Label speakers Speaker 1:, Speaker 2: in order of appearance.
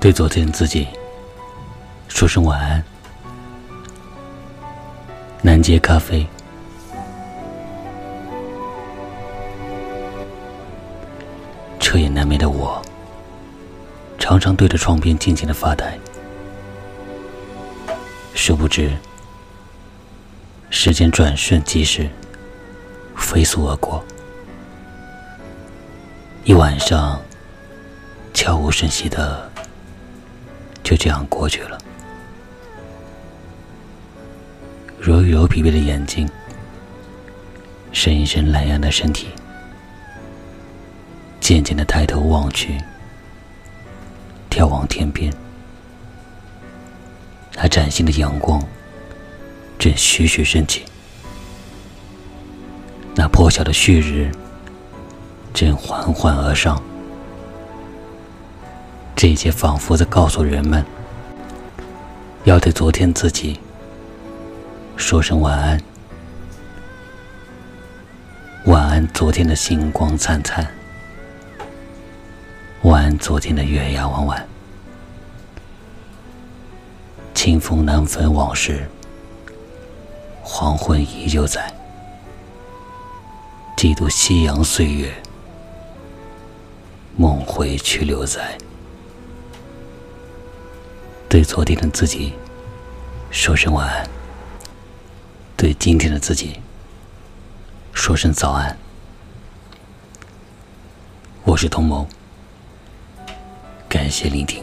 Speaker 1: 对昨天自己说声晚安。南街咖啡，彻夜难眠的我，常常对着窗边静静的发呆。殊不知，时间转瞬即逝，飞速而过，一晚上悄无声息的就这样过去了。揉一揉疲惫的眼睛，伸一伸懒洋洋的身体，渐渐的抬头望去，眺望天边。那崭新的阳光正徐徐升起，那破晓的旭日正缓缓而上。这一切仿佛在告诉人们，要对昨天自己说声晚安，晚安昨天的星光灿灿，晚安昨天的月牙弯弯。清风难分往事，黄昏依旧在。几度夕阳岁月，梦回去留在。对昨天的自己说声晚安，对今天的自己说声早安。我是童谋，感谢聆听。